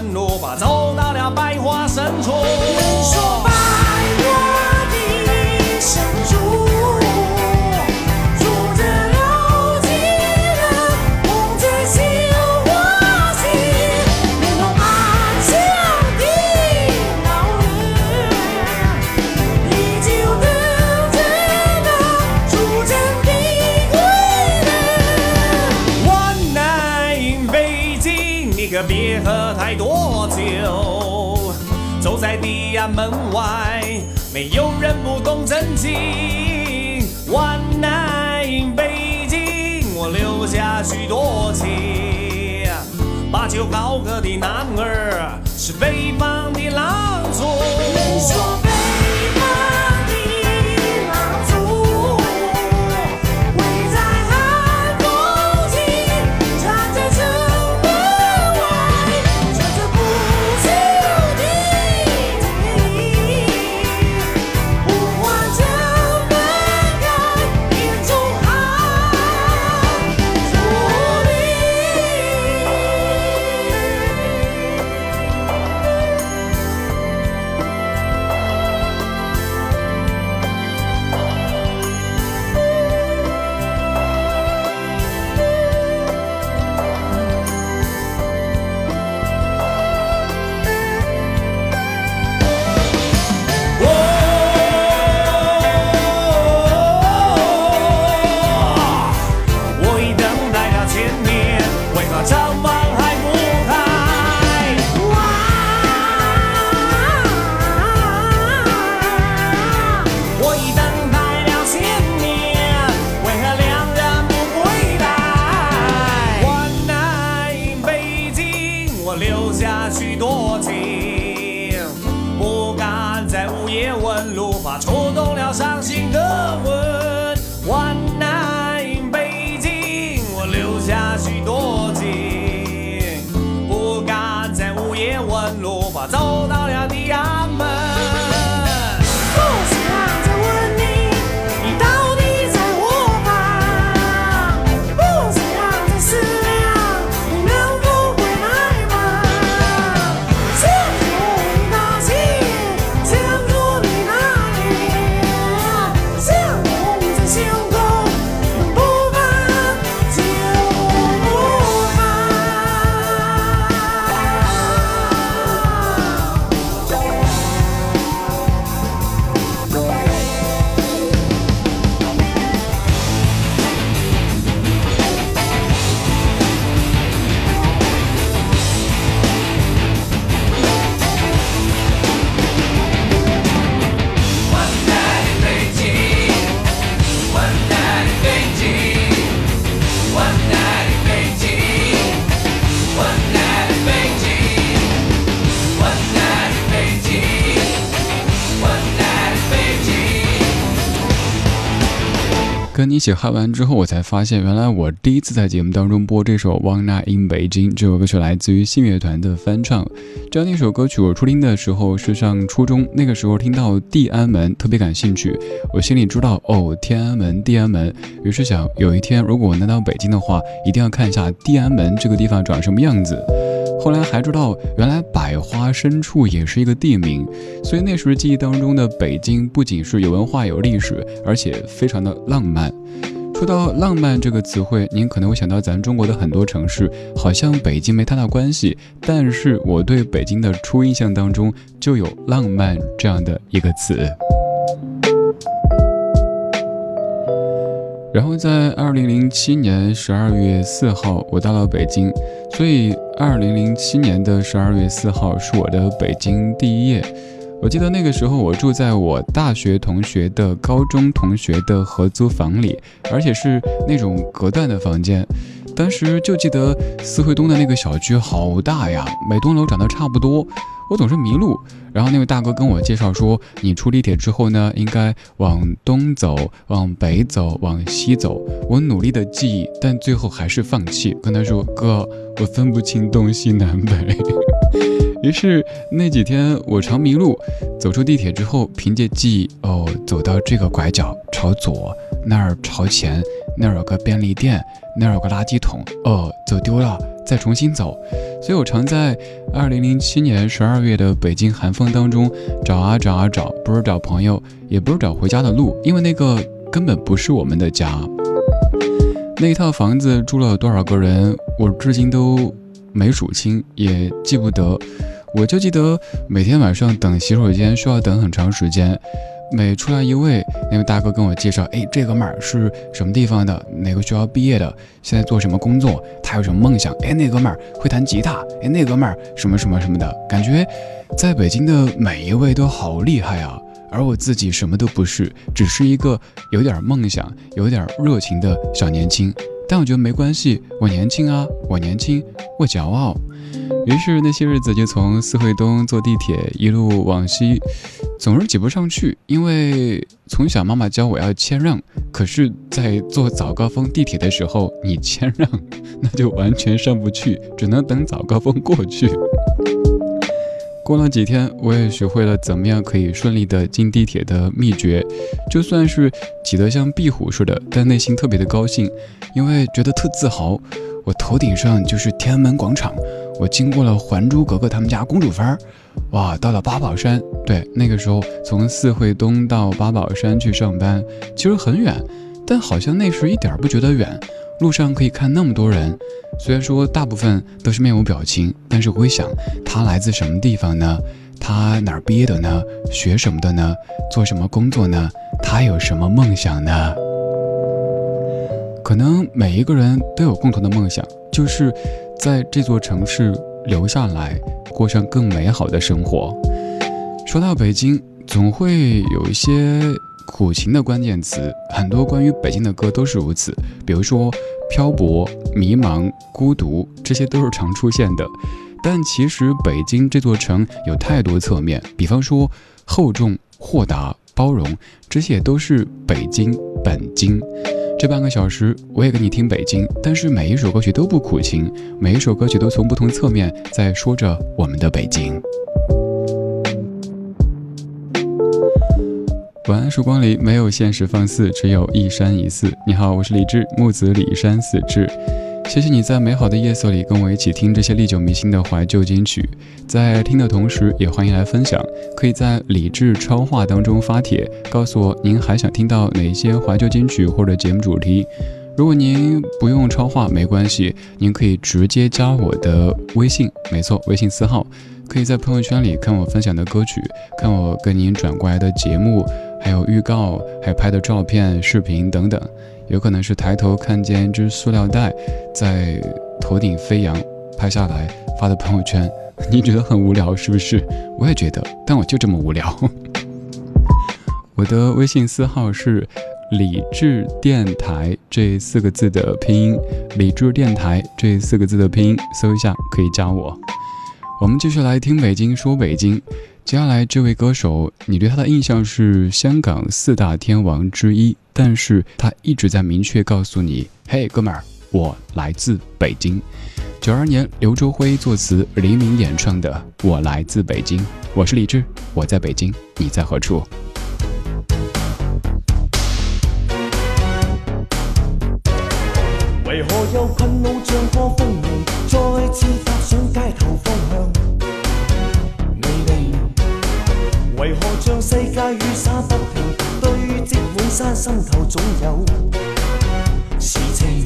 夜问路，吧，走到了百花深处。在门外，没有人不懂真情。One night 北京，我留下许多情。把酒高歌的男儿，是北方的狼族。跟你一起嗨完之后，我才发现，原来我第一次在节目当中播这首《Wanna in Beijing》这首歌曲来自于信乐团的翻唱。这样的一首歌曲，我初听的时候是上初中，那个时候听到地安门特别感兴趣，我心里知道哦，天安门，地安门。于是想，有一天如果我能到北京的话，一定要看一下地安门这个地方长什么样子。后来还知道，原来百花深处也是一个地名，所以那时记忆当中的北京不仅是有文化有历史，而且非常的浪漫。说到浪漫这个词汇，您可能会想到咱中国的很多城市，好像北京没太大关系。但是我对北京的初印象当中就有浪漫这样的一个词。然后在二零零七年十二月四号，我到了北京，所以二零零七年的十二月四号是我的北京第一夜。我记得那个时候，我住在我大学同学的高中同学的合租房里，而且是那种隔断的房间。当时就记得四惠东的那个小区好大呀，每栋楼长得差不多。我总是迷路，然后那位大哥跟我介绍说，你出地铁之后呢，应该往东走，往北走，往西走。我努力的记忆，但最后还是放弃，跟他说：“哥，我分不清东西南北。”于是那几天我常迷路，走出地铁之后，凭借记忆，哦，走到这个拐角，朝左，那儿朝前，那儿有个便利店，那儿有个垃圾桶，哦，走丢了。再重新走，所以我常在二零零七年十二月的北京寒风当中找啊找啊找，不是找朋友，也不是找回家的路，因为那个根本不是我们的家。那一套房子住了多少个人，我至今都没数清，也记不得。我就记得每天晚上等洗手间需要等很长时间。每出来一位，那位大哥跟我介绍，哎，这哥们儿是什么地方的，哪个学校毕业的，现在做什么工作，他有什么梦想？哎，那哥们儿会弹吉他，哎，那哥们儿什么什么什么的，感觉在北京的每一位都好厉害啊，而我自己什么都不是，只是一个有点梦想、有点热情的小年轻。但我觉得没关系，我年轻啊，我年轻，我骄傲。于是那些日子就从四惠东坐地铁一路往西，总是挤不上去，因为从小妈妈教我要谦让。可是，在坐早高峰地铁的时候，你谦让，那就完全上不去，只能等早高峰过去。过了几天，我也学会了怎么样可以顺利的进地铁的秘诀，就算是挤得像壁虎似的，但内心特别的高兴，因为觉得特自豪。我头顶上就是天安门广场，我经过了《还珠格格》他们家公主坟儿，哇，到了八宝山。对，那个时候从四惠东到八宝山去上班，其实很远，但好像那时一点不觉得远。路上可以看那么多人，虽然说大部分都是面无表情，但是我会想，他来自什么地方呢？他哪儿毕业的呢？学什么的呢？做什么工作呢？他有什么梦想呢？可能每一个人都有共同的梦想，就是在这座城市留下来，过上更美好的生活。说到北京，总会有一些苦情的关键词，很多关于北京的歌都是如此。比如说漂泊、迷茫、孤独，这些都是常出现的。但其实北京这座城有太多侧面，比方说厚重、豁达、包容，这些都是北京本京。这半个小时，我也给你听北京，但是每一首歌曲都不苦情，每一首歌曲都从不同侧面在说着我们的北京。晚安，曙光里没有现实放肆，只有一山一寺。你好，我是李志，木子李山寺志。谢谢你在美好的夜色里跟我一起听这些历久弥新的怀旧金曲，在听的同时，也欢迎来分享。可以在理智超话当中发帖，告诉我您还想听到哪些怀旧金曲或者节目主题。如果您不用超话没关系，您可以直接加我的微信，没错，微信私号。可以在朋友圈里看我分享的歌曲，看我跟您转过来的节目，还有预告，还有拍的照片、视频等等。有可能是抬头看见一只塑料袋在头顶飞扬，拍下来发的朋友圈，你觉得很无聊是不是？我也觉得，但我就这么无聊。我的微信私号是理智电台这四个字的拼音，理智电台这四个字的拼音，搜一下可以加我。我们继续来听北京说北京。接下来这位歌手，你对他的印象是香港四大天王之一，但是他一直在明确告诉你：“嘿，哥们儿，我来自北京。”九二年，刘周辉作词，黎明演唱的《我来自北京》。我是李志，我在北京，你在何处？为何又困恼像破风鸣，再次心头总有事情。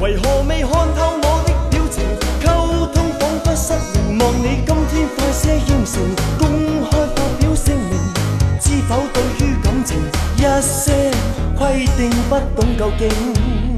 为何未看透我的表情，沟通仿佛失灵，望你今天快些应承，公开发表声明，知否对于感情一些规定不懂究竟。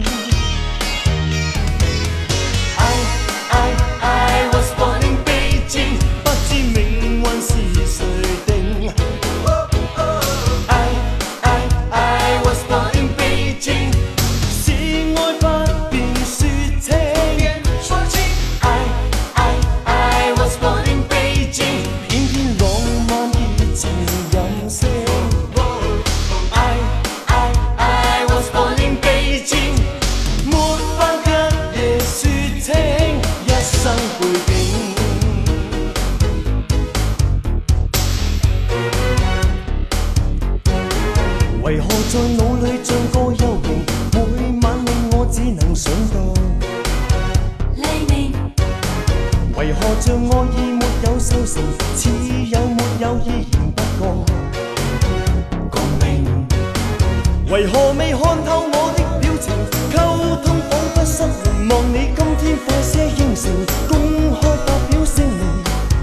为何像爱意没有收成，似有没有依然不觉共鸣？为何未看透我的表情，沟通仿佛失灵？望你今天快些应承，公开发表声明，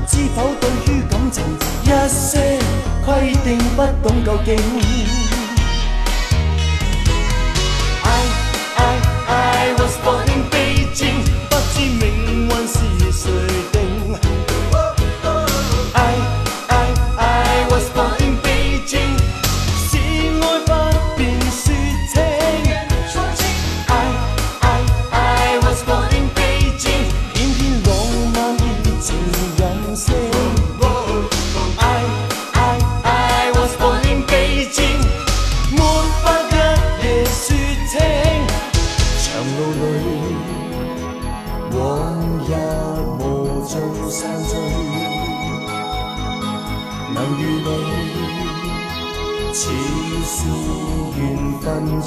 知否对于感情一些规定不懂究竟？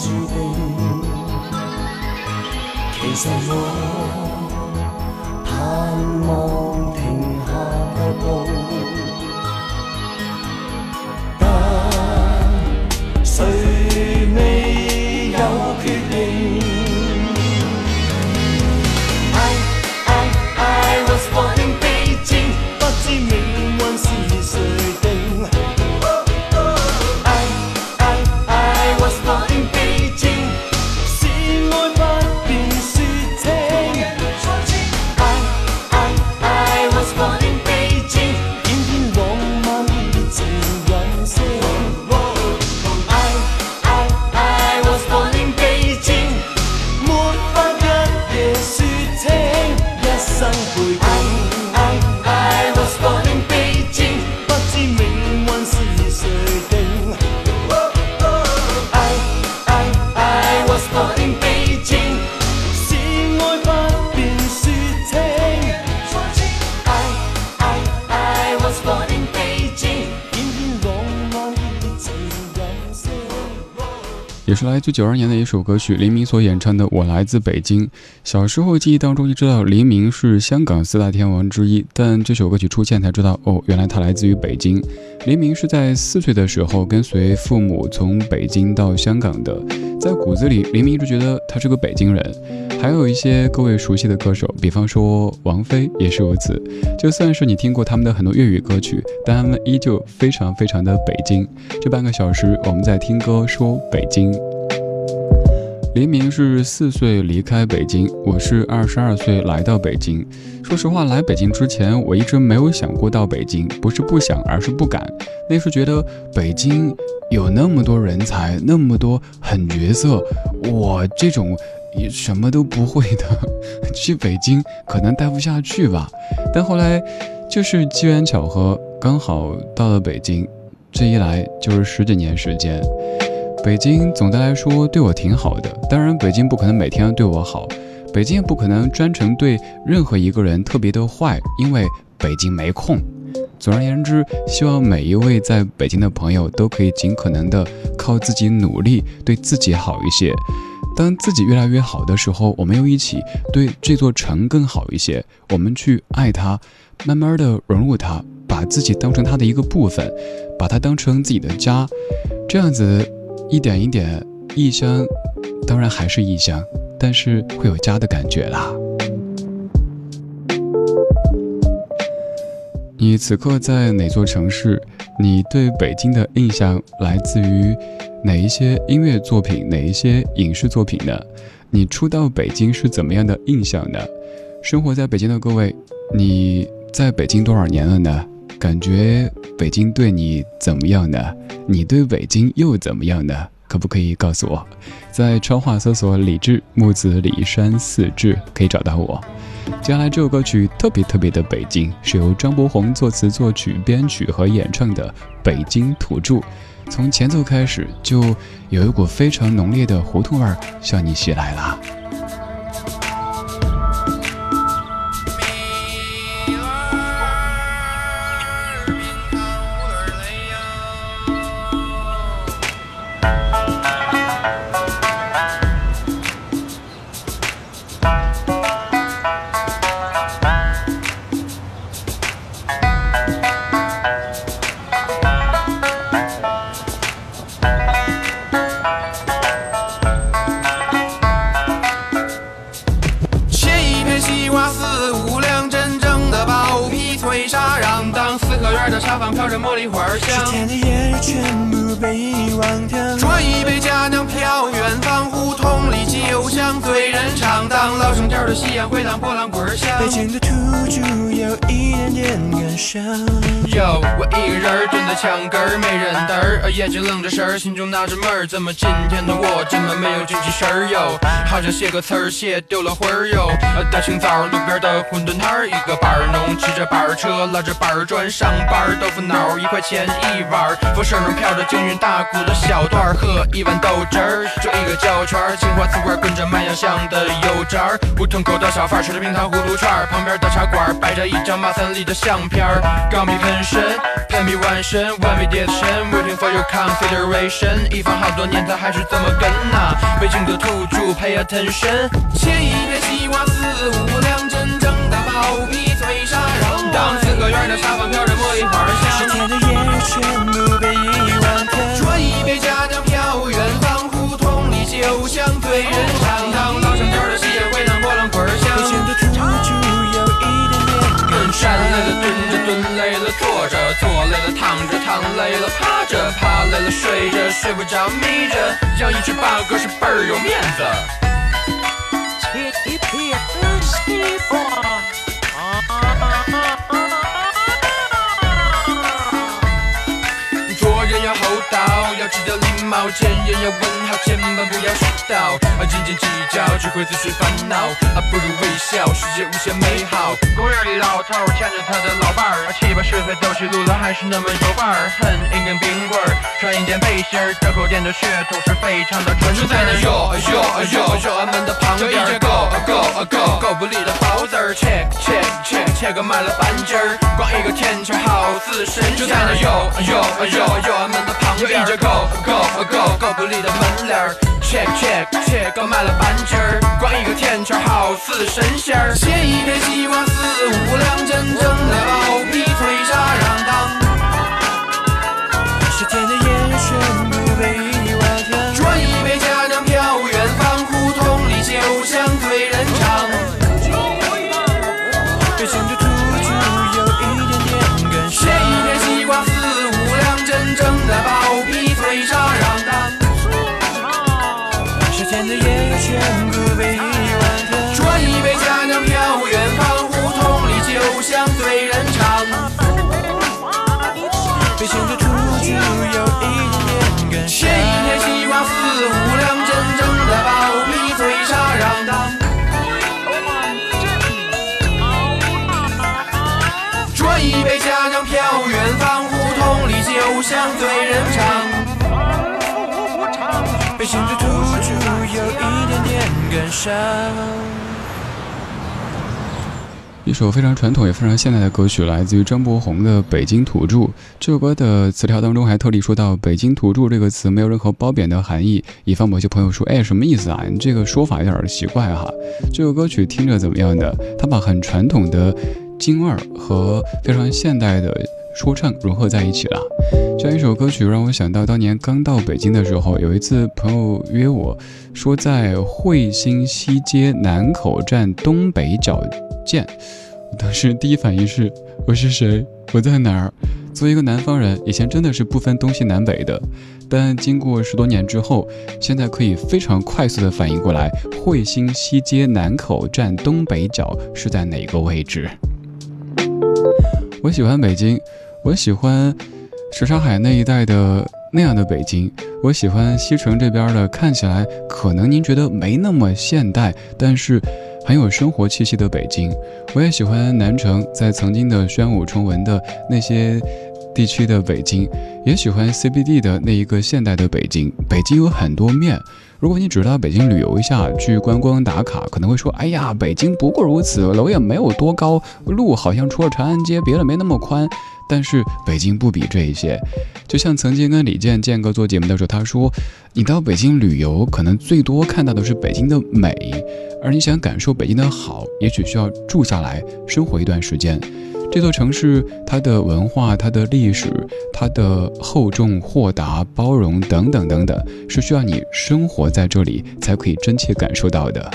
注定其实我盼望来自九二年的一首歌曲，黎明所演唱的《我来自北京》。小时候记忆当中就知道黎明是香港四大天王之一，但这首歌曲出现才知道，哦，原来他来自于北京。黎明是在四岁的时候跟随父母从北京到香港的，在骨子里，黎明一直觉得他是个北京人。还有一些各位熟悉的歌手，比方说王菲也是如此。就算是你听过他们的很多粤语歌曲，但他们依旧非常非常的北京。这半个小时，我们在听歌说北京。黎明是四岁离开北京，我是二十二岁来到北京。说实话，来北京之前，我一直没有想过到北京，不是不想，而是不敢。那时觉得北京有那么多人才，那么多狠角色，我这种也什么都不会的，去北京可能待不下去吧。但后来就是机缘巧合。刚好到了北京，这一来就是十几年时间。北京总的来说对我挺好的，当然北京不可能每天对我好，北京也不可能专程对任何一个人特别的坏，因为北京没空。总而言之，希望每一位在北京的朋友都可以尽可能的靠自己努力，对自己好一些。当自己越来越好的时候，我们又一起对这座城更好一些。我们去爱它，慢慢的融入它，把自己当成它的一个部分，把它当成自己的家。这样子一点一点，异乡当然还是异乡，但是会有家的感觉啦。你此刻在哪座城市？你对北京的印象来自于哪一些音乐作品、哪一些影视作品呢？你初到北京是怎么样的印象呢？生活在北京的各位，你在北京多少年了呢？感觉北京对你怎么样呢？你对北京又怎么样呢？可不可以告诉我？在超话搜索“李志木子李山四志”可以找到我。接下来这首歌曲特别特别的北京，是由张博宏作词、作曲、编曲和演唱的《北京土著》。从前奏开始，就有一股非常浓烈的胡同味儿向你袭来了。天的言语全部被遗夕阳回荡波浪滚响，北京的土著有一点点感伤。哟，我一个人蹲在墙根儿，没人搭儿，眼睛愣着神儿，心中纳着闷儿，怎么今天的我这么没有精气神儿哟？好像写个词儿写丢了魂儿哟。大清早路边的馄饨摊儿，一个板儿农骑着板儿车，拉着板儿砖上班儿，豆腐脑一块钱一碗儿，风声中飘着京韵大鼓的小段儿，喝一碗豆汁儿，就一个胶圈儿，青花瓷罐跟着麦芽香的油渣儿，胡同口的小贩吃着冰糖葫芦串儿，旁边的茶馆摆着一张马三立的相片儿，钢笔喷。身，喷笔万身，One v 叠身，Waiting for your consideration。一放好多年，他还是这么跟呐？北京的土著，Pay attention。切一片西瓜四，五两真正的包皮脆沙瓤。当四合院的沙发飘着茉莉花香，十天的夜全躺累了趴着趴累了睡着睡不着眯着，养一只八哥是倍儿有面子。貌，见人要问好，千万不要絮叨。啊，斤斤计较只会自寻烦恼。啊，不如微笑，世界无限美好。公园里老头牵着他的老伴儿，七八十岁走起路来还是那么有范儿。哼，一根冰棍儿，穿一件背心儿，这口店的血统是非常的纯正。就在那哟哟哟哟俺们的旁边，有一个 go go go 狗不理的包子儿，切切切切个卖了半斤儿，光一个甜圈好似神仙。就在那哟哟哟哟俺们的旁边，有一个 go。Go 够不离的门帘儿，check check check 刚买了半斤儿，光一个甜圈好似神仙儿。写一片希望一杯家乡飘，远方胡同里酒香醉人肠。被行走突出有一点点感伤。一首非常传统也非常现代的歌曲，来自于张博宏的《北京土著》。这首歌的词条当中还特地说到“北京土著”这个词没有任何褒贬的含义，以防某些朋友说：“哎，什么意思啊？你这个说法有点奇怪哈、”这首歌曲听着怎么样的？他把很传统的京味儿和非常现代的说唱融合在一起了。这样一首歌曲让我想到当年刚到北京的时候，有一次朋友约我说在惠新西街南口站东北角。见，我当时第一反应是我是谁？我在哪儿？作为一个南方人，以前真的是不分东西南北的，但经过十多年之后，现在可以非常快速的反应过来，惠新西街南口站东北角是在哪个位置？我喜欢北京，我喜欢什刹海那一带的那样的北京，我喜欢西城这边的，看起来可能您觉得没那么现代，但是。很有生活气息的北京，我也喜欢南城，在曾经的宣武崇文的那些地区的北京，也喜欢 CBD 的那一个现代的北京。北京有很多面，如果你只是到北京旅游一下，去观光打卡，可能会说：“哎呀，北京不过如此，楼也没有多高，路好像除了长安街，别的没那么宽。”但是北京不比这一些，就像曾经跟李健健哥做节目的时候，他说：“你到北京旅游，可能最多看到的是北京的美。”而你想感受北京的好，也许需要住下来生活一段时间。这座城市，它的文化、它的历史、它的厚重、豁达、包容等等等等，是需要你生活在这里才可以真切感受到的。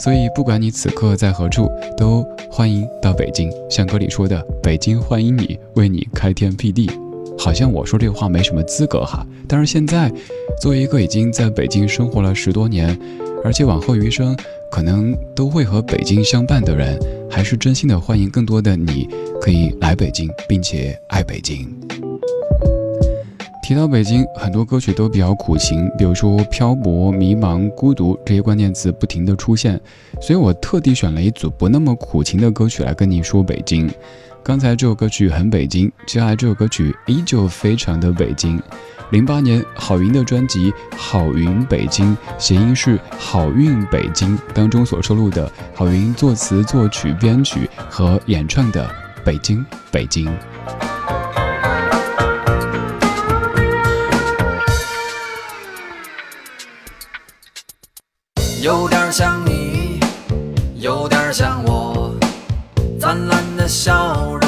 所以，不管你此刻在何处，都欢迎到北京。像歌里说的：“北京欢迎你，为你开天辟地。”好像我说这话没什么资格哈，但是现在，作为一个已经在北京生活了十多年，而且往后余生。可能都会和北京相伴的人，还是真心的欢迎更多的你，可以来北京，并且爱北京。提到北京，很多歌曲都比较苦情，比如说漂泊、迷茫、孤独这些关键词不停的出现，所以我特地选了一组不那么苦情的歌曲来跟你说北京。刚才这首歌曲很北京，接下来这首歌曲依旧非常的北京。零八年郝云的专辑《好云北京》，谐音是“好运北京”当中所收录的，郝云作词、作曲、编曲和演唱的《北京北京》。有点像你，有点像我，灿烂笑容。